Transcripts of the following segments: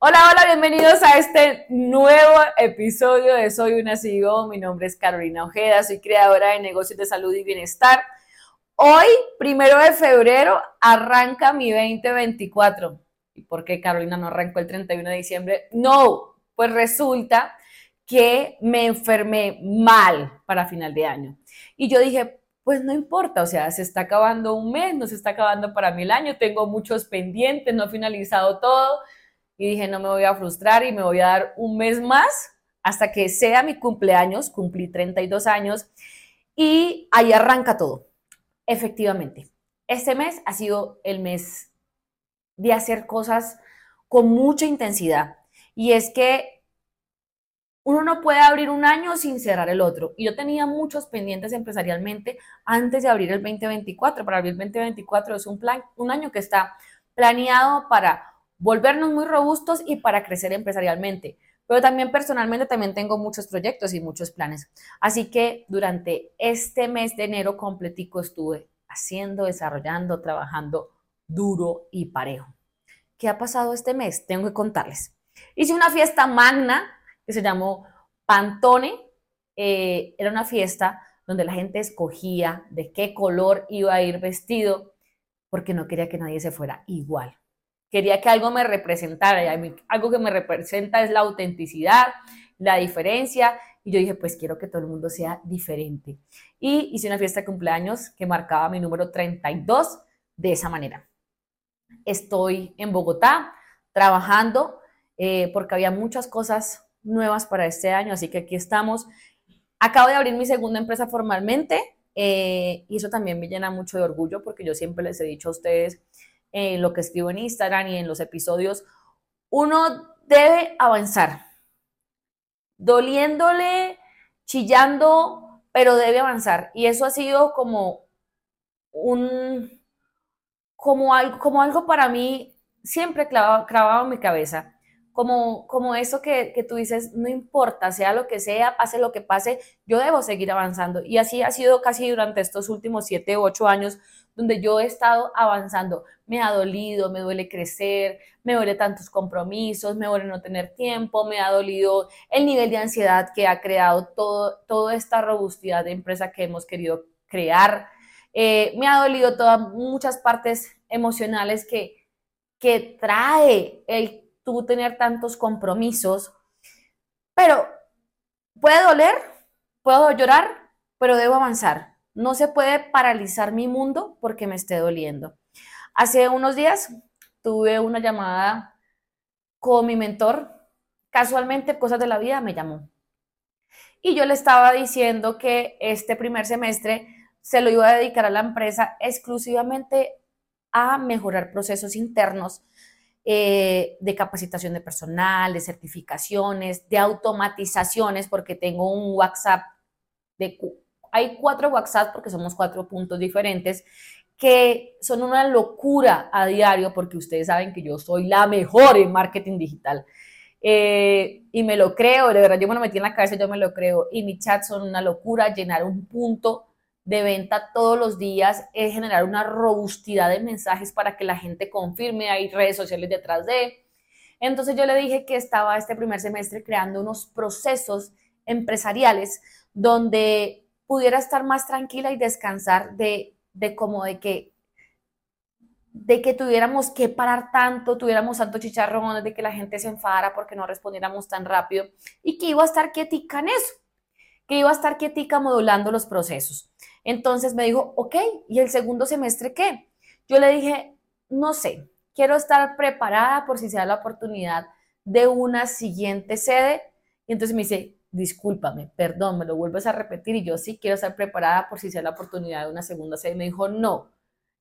Hola, hola, bienvenidos a este nuevo episodio de Soy una CEO. Mi nombre es Carolina Ojeda, soy creadora de negocios de salud y bienestar. Hoy, primero de febrero, arranca mi 2024. ¿Y por qué Carolina no arrancó el 31 de diciembre? No, pues resulta que me enfermé mal para final de año. Y yo dije, pues no importa, o sea, se está acabando un mes, no se está acabando para mí el año, tengo muchos pendientes, no he finalizado todo y dije, no me voy a frustrar y me voy a dar un mes más hasta que sea mi cumpleaños, cumplí 32 años y ahí arranca todo. Efectivamente, este mes ha sido el mes de hacer cosas con mucha intensidad y es que uno no puede abrir un año sin cerrar el otro. Y yo tenía muchos pendientes empresarialmente antes de abrir el 2024. Para abrir el 2024 es un plan, un año que está planeado para volvernos muy robustos y para crecer empresarialmente. Pero también personalmente también tengo muchos proyectos y muchos planes. Así que durante este mes de enero completico estuve haciendo, desarrollando, trabajando duro y parejo. ¿Qué ha pasado este mes? Tengo que contarles. Hice una fiesta magna que se llamó Pantone. Eh, era una fiesta donde la gente escogía de qué color iba a ir vestido porque no quería que nadie se fuera igual. Quería que algo me representara. Y algo que me representa es la autenticidad, la diferencia. Y yo dije, pues quiero que todo el mundo sea diferente. Y hice una fiesta de cumpleaños que marcaba mi número 32 de esa manera. Estoy en Bogotá trabajando eh, porque había muchas cosas nuevas para este año, así que aquí estamos. Acabo de abrir mi segunda empresa formalmente eh, y eso también me llena mucho de orgullo porque yo siempre les he dicho a ustedes en lo que escribo en Instagram y en los episodios, uno debe avanzar, doliéndole, chillando, pero debe avanzar. Y eso ha sido como un, como algo, como algo para mí siempre clavado, clavado en mi cabeza. Como, como eso que, que tú dices, no importa, sea lo que sea, pase lo que pase, yo debo seguir avanzando. Y así ha sido casi durante estos últimos siete, ocho años donde yo he estado avanzando. Me ha dolido, me duele crecer, me duele tantos compromisos, me duele no tener tiempo, me ha dolido el nivel de ansiedad que ha creado todo, toda esta robustidad de empresa que hemos querido crear. Eh, me ha dolido todas muchas partes emocionales que, que trae el tú tener tantos compromisos, pero puede doler, puedo llorar, pero debo avanzar. No se puede paralizar mi mundo porque me esté doliendo. Hace unos días tuve una llamada con mi mentor. Casualmente, cosas de la vida me llamó. Y yo le estaba diciendo que este primer semestre se lo iba a dedicar a la empresa exclusivamente a mejorar procesos internos eh, de capacitación de personal, de certificaciones, de automatizaciones, porque tengo un WhatsApp de hay cuatro WhatsApp porque somos cuatro puntos diferentes que son una locura a diario porque ustedes saben que yo soy la mejor en marketing digital. Eh, y me lo creo, de verdad yo me lo metí en la cabeza, yo me lo creo. Y mi chat son una locura, llenar un punto de venta todos los días es generar una robustidad de mensajes para que la gente confirme, hay redes sociales detrás de. Entonces yo le dije que estaba este primer semestre creando unos procesos empresariales donde pudiera estar más tranquila y descansar de, de como de que de que tuviéramos que parar tanto, tuviéramos tanto chicharrón, de que la gente se enfadara porque no respondiéramos tan rápido y que iba a estar quietica en eso, que iba a estar quietica modulando los procesos. Entonces me dijo, ok, ¿y el segundo semestre qué? Yo le dije, no sé, quiero estar preparada por si se da la oportunidad de una siguiente sede. Y entonces me dice, discúlpame, perdón, me lo vuelves a repetir y yo sí quiero estar preparada por si sea la oportunidad de una segunda serie. Me dijo, no,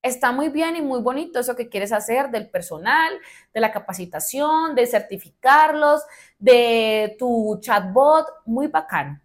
está muy bien y muy bonito eso que quieres hacer del personal, de la capacitación, de certificarlos, de tu chatbot, muy bacano.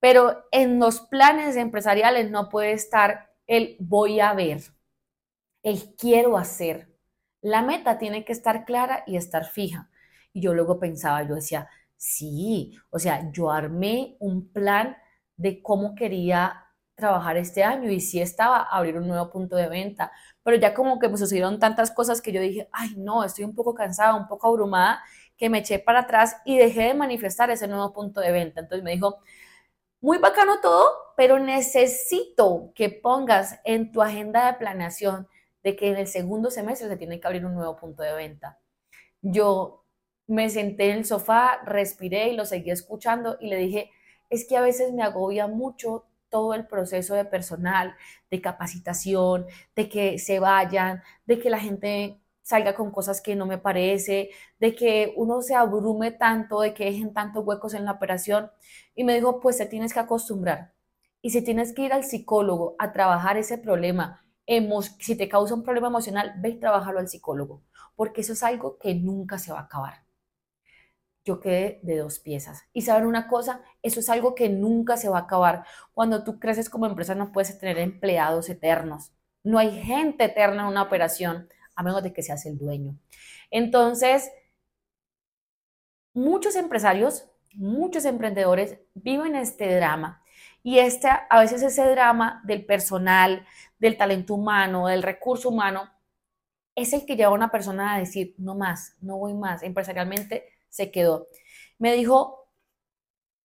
Pero en los planes empresariales no puede estar el voy a ver, el quiero hacer. La meta tiene que estar clara y estar fija. Y yo luego pensaba, yo decía, Sí, o sea, yo armé un plan de cómo quería trabajar este año y sí estaba abrir un nuevo punto de venta, pero ya como que me sucedieron tantas cosas que yo dije, ay no, estoy un poco cansada, un poco abrumada, que me eché para atrás y dejé de manifestar ese nuevo punto de venta. Entonces me dijo, muy bacano todo, pero necesito que pongas en tu agenda de planeación de que en el segundo semestre se tiene que abrir un nuevo punto de venta. Yo me senté en el sofá, respiré y lo seguí escuchando y le dije, es que a veces me agobia mucho todo el proceso de personal, de capacitación, de que se vayan, de que la gente salga con cosas que no me parece, de que uno se abrume tanto, de que dejen tantos huecos en la operación. Y me dijo, pues te tienes que acostumbrar. Y si tienes que ir al psicólogo a trabajar ese problema, si te causa un problema emocional, ve y trabajalo al psicólogo, porque eso es algo que nunca se va a acabar. Yo quedé de dos piezas. Y saben una cosa, eso es algo que nunca se va a acabar. Cuando tú creces como empresa no puedes tener empleados eternos. No hay gente eterna en una operación a menos de que seas el dueño. Entonces, muchos empresarios, muchos emprendedores viven este drama y este, a veces ese drama del personal, del talento humano, del recurso humano, es el que lleva a una persona a decir, no más, no voy más, empresarialmente se quedó. Me dijo,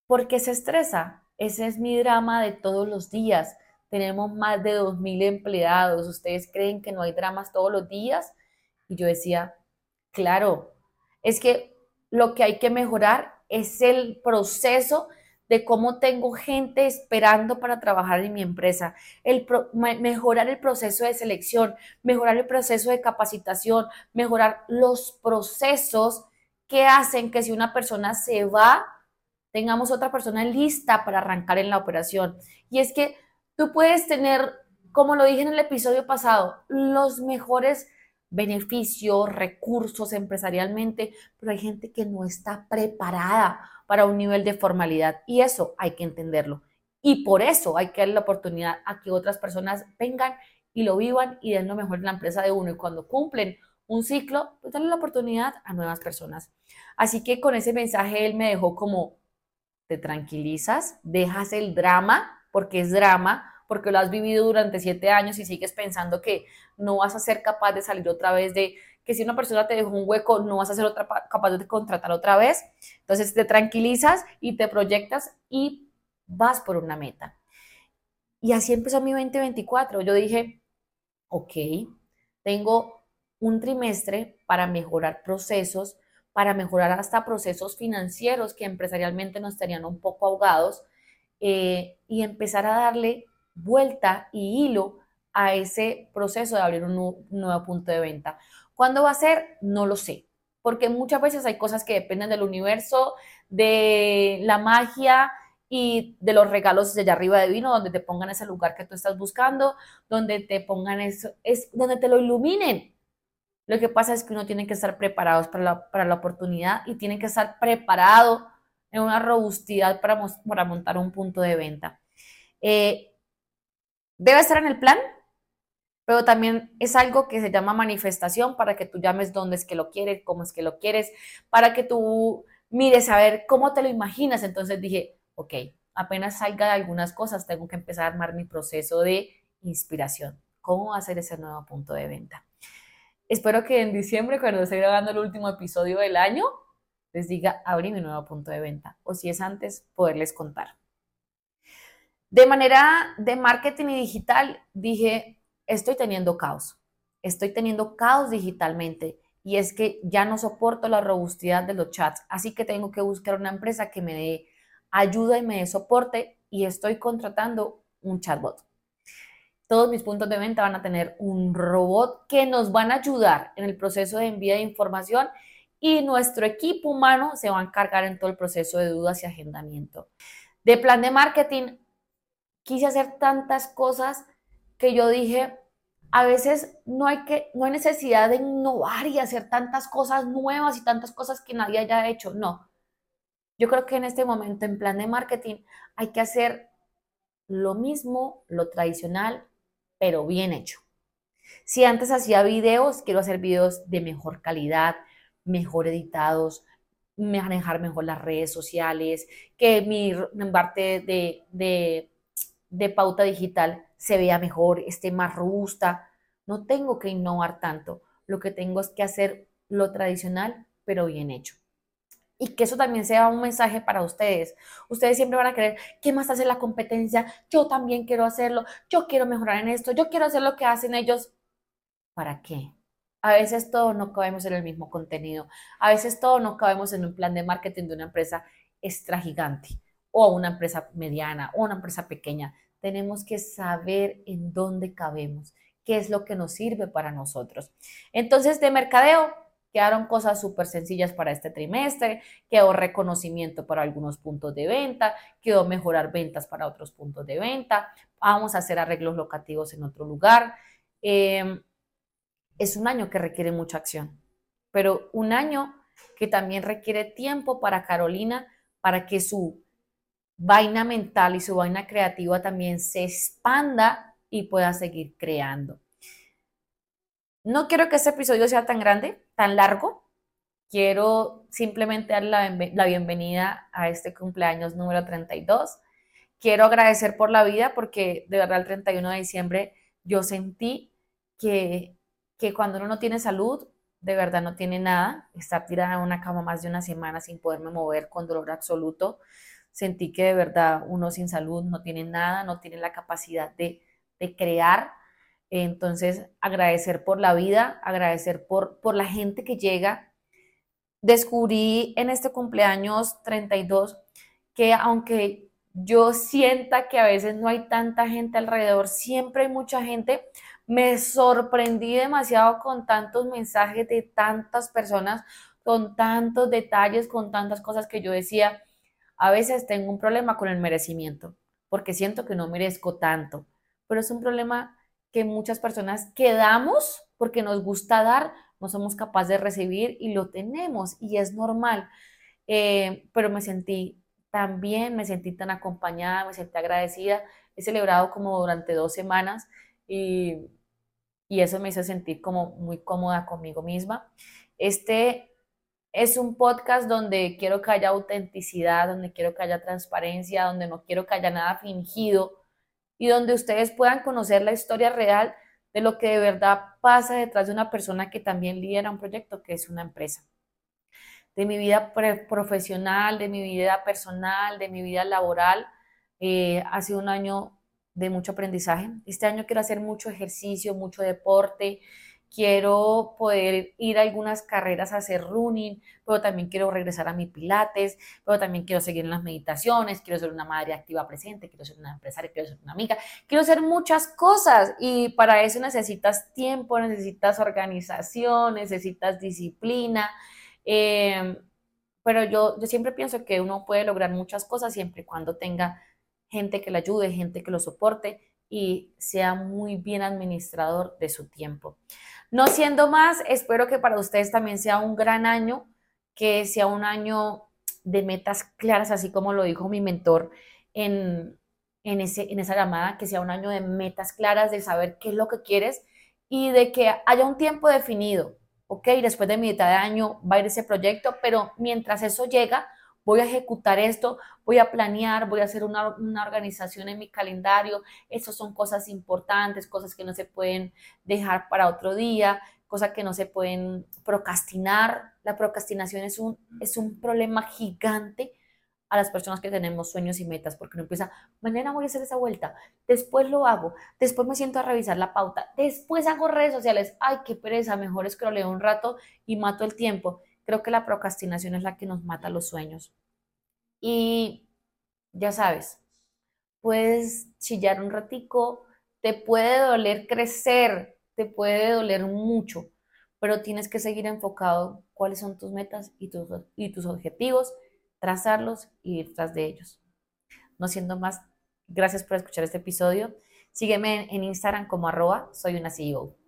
¿por qué se estresa? Ese es mi drama de todos los días tenemos más de 2.000 empleados, ¿ustedes creen que no hay dramas todos los días? Y yo decía, claro, es que lo que hay que mejorar es el proceso de cómo tengo gente esperando para trabajar en mi empresa, el mejorar el proceso de selección, mejorar el proceso de capacitación, mejorar los procesos que hacen que si una persona se va, tengamos otra persona lista para arrancar en la operación. Y es que Tú puedes tener, como lo dije en el episodio pasado, los mejores beneficios, recursos empresarialmente, pero hay gente que no está preparada para un nivel de formalidad y eso hay que entenderlo. Y por eso hay que darle la oportunidad a que otras personas vengan y lo vivan y den lo mejor en la empresa de uno. Y cuando cumplen un ciclo, pues darle la oportunidad a nuevas personas. Así que con ese mensaje él me dejó como, te tranquilizas, dejas el drama porque es drama, porque lo has vivido durante siete años y sigues pensando que no vas a ser capaz de salir otra vez de que si una persona te dejó un hueco, no vas a ser otra, capaz de contratar otra vez. Entonces te tranquilizas y te proyectas y vas por una meta. Y así empezó mi 2024. Yo dije, ok, tengo un trimestre para mejorar procesos, para mejorar hasta procesos financieros que empresarialmente nos tenían un poco ahogados eh, y empezar a darle vuelta y hilo a ese proceso de abrir un, nuevo punto de venta. ¿Cuándo va a ser? No lo sé, porque muchas veces hay cosas que dependen del universo, de la magia y de los regalos de allá arriba de vino, donde te pongan ese lugar que tú estás buscando, donde te pongan eso, es donde te lo iluminen. Lo que pasa es que uno tiene que estar preparados para la, para la oportunidad y tiene que estar preparado una robustidad para, montar un punto de venta. Eh, debe estar en el plan, pero también es algo que se llama manifestación para que tú llames dónde es que lo quieres, cómo es que lo quieres, para que tú mires a ver cómo te lo imaginas. Entonces dije, ok, apenas salga de algunas cosas, tengo que empezar a armar mi proceso de inspiración. ¿Cómo ser ese nuevo punto de venta? Espero que en diciembre, cuando esté grabando el último episodio del año, les diga, abrí mi nuevo punto de venta. O si es antes, poderles contar. De manera de marketing y digital, dije, estoy teniendo caos. Estoy teniendo caos digitalmente. Y es que ya no soporto la robustidad de los chats. Así que tengo que buscar una empresa que me dé ayuda y me dé soporte. Y estoy contratando un chatbot. Todos mis puntos de venta van a tener un robot que nos van a ayudar en el proceso de envío de información y nuestro equipo humano se va a encargar en todo el proceso de dudas y agendamiento. De plan de marketing, quise hacer tantas cosas que yo dije, a veces no hay, que, no hay necesidad de innovar y hacer tantas cosas nuevas y tantas cosas que nadie haya hecho. No. Yo creo que en este momento en plan de marketing hay que hacer lo mismo, lo tradicional, pero bien hecho. Si antes hacía videos, quiero hacer videos de mejor calidad, mejor editados, manejar mejor las redes sociales, que mi parte de, de, pauta digital se vea mejor, esté más robusta. No tengo que innovar tanto. Lo que tengo es que hacer lo tradicional, pero bien hecho. y que eso también sea un mensaje para ustedes. Ustedes siempre van a querer, ¿qué más hace la competencia? Yo también quiero hacerlo, yo quiero mejorar en esto, yo quiero hacer lo que hacen ellos. ¿Para qué? A veces todos no cabemos en el mismo contenido, a veces todos no cabemos en un plan de marketing de una empresa extra gigante o una empresa mediana o una empresa pequeña. Tenemos que saber en dónde cabemos, qué es lo que nos sirve para nosotros. Entonces, de mercadeo, Quedaron cosas súper sencillas para este trimestre, quedó reconocimiento para algunos puntos de venta, quedó mejorar ventas para otros puntos de venta, vamos a hacer arreglos locativos en otro lugar. Em, es un año que requiere mucha acción, pero un año que también requiere tiempo para Carolina para que su vaina mental y su vaina creativa también se expanda y pueda seguir creando. No quiero que este episodio sea tan grande, tan largo. Quiero simplemente dar la, bienvenida a este cumpleaños número 32. Quiero agradecer por la vida porque de verdad el 31 de diciembre yo sentí que, que cuando uno no tiene salud, de verdad no tiene nada. Estar tirada en una cama más de una semana sin poderme mover con dolor absoluto. Sentí que de verdad uno sin salud no tiene nada, no tiene la capacidad de, de crear entonces, agradecer por la vida, agradecer por, por la gente que llega. Descubrí en este cumpleaños 32 que aunque yo sienta que a veces no hay tanta gente alrededor, siempre hay mucha gente. Me sorprendí demasiado con tantos mensajes de tantas personas, con tantos detalles, con tantas cosas que yo decía, a veces tengo un problema con el merecimiento, porque siento que no merezco tanto, pero es un problema que muchas personas quedamos porque nos gusta dar, no somos capaces de recibir y lo tenemos y es normal. Eh, pero me sentí tan bien, me sentí tan acompañada, me sentí agradecida. He celebrado como durante dos semanas y, y eso me hizo sentir como muy cómoda conmigo misma. Este es un podcast donde quiero que haya autenticidad, donde quiero que haya transparencia, donde no quiero que haya nada fingido, y donde ustedes puedan conocer la historia real de lo que de verdad pasa detrás de una persona que también lidera un proyecto, que es una empresa. De mi vida profesional, de mi vida personal, de mi vida laboral, eh, ha sido un año de mucho aprendizaje. Este año quiero hacer mucho ejercicio, mucho deporte, quiero poder ir a algunas carreras a hacer running, pero también quiero regresar a mi pilates, pero también quiero seguir en las meditaciones, quiero ser una madre activa presente, quiero ser una empresaria, quiero ser una amiga, quiero hacer muchas cosas y para eso necesitas tiempo, necesitas organización, necesitas disciplina. Em, pero yo, yo siempre pienso que uno puede lograr muchas cosas siempre y cuando tenga gente que le ayude, gente que lo soporte y sea muy bien administrador de su tiempo. No siendo más, espero que para ustedes también sea un gran año, que sea un año de metas claras, así como lo dijo mi mentor en, en, ese, en esa llamada, que sea un año de metas claras, de saber qué es lo que quieres y de que haya un tiempo definido. Ok, después de mitad de año va a ir ese proyecto, pero mientras eso llega, voy a ejecutar esto, voy a planear, voy a hacer una, organización en mi calendario. Esas son cosas importantes, cosas que no se pueden dejar para otro día, cosas que no se pueden procrastinar. La procrastinación es un, es un problema gigante a las personas que tenemos sueños y metas, porque uno empieza, mañana voy a hacer esa vuelta, después lo hago, después me siento a revisar la pauta, después hago redes sociales, ay, qué pereza, mejor es que lo leo un rato y mato el tiempo. Creo que la procrastinación es la que nos mata los sueños. Y ya sabes, puedes chillar un ratico, te puede doler crecer, te puede doler mucho, pero tienes que seguir enfocado cuáles son tus metas y tus, y tus objetivos, trazarlos y ir tras de ellos. No siendo más, gracias por escuchar este episodio. Sígueme en Instagram como arroba soy una.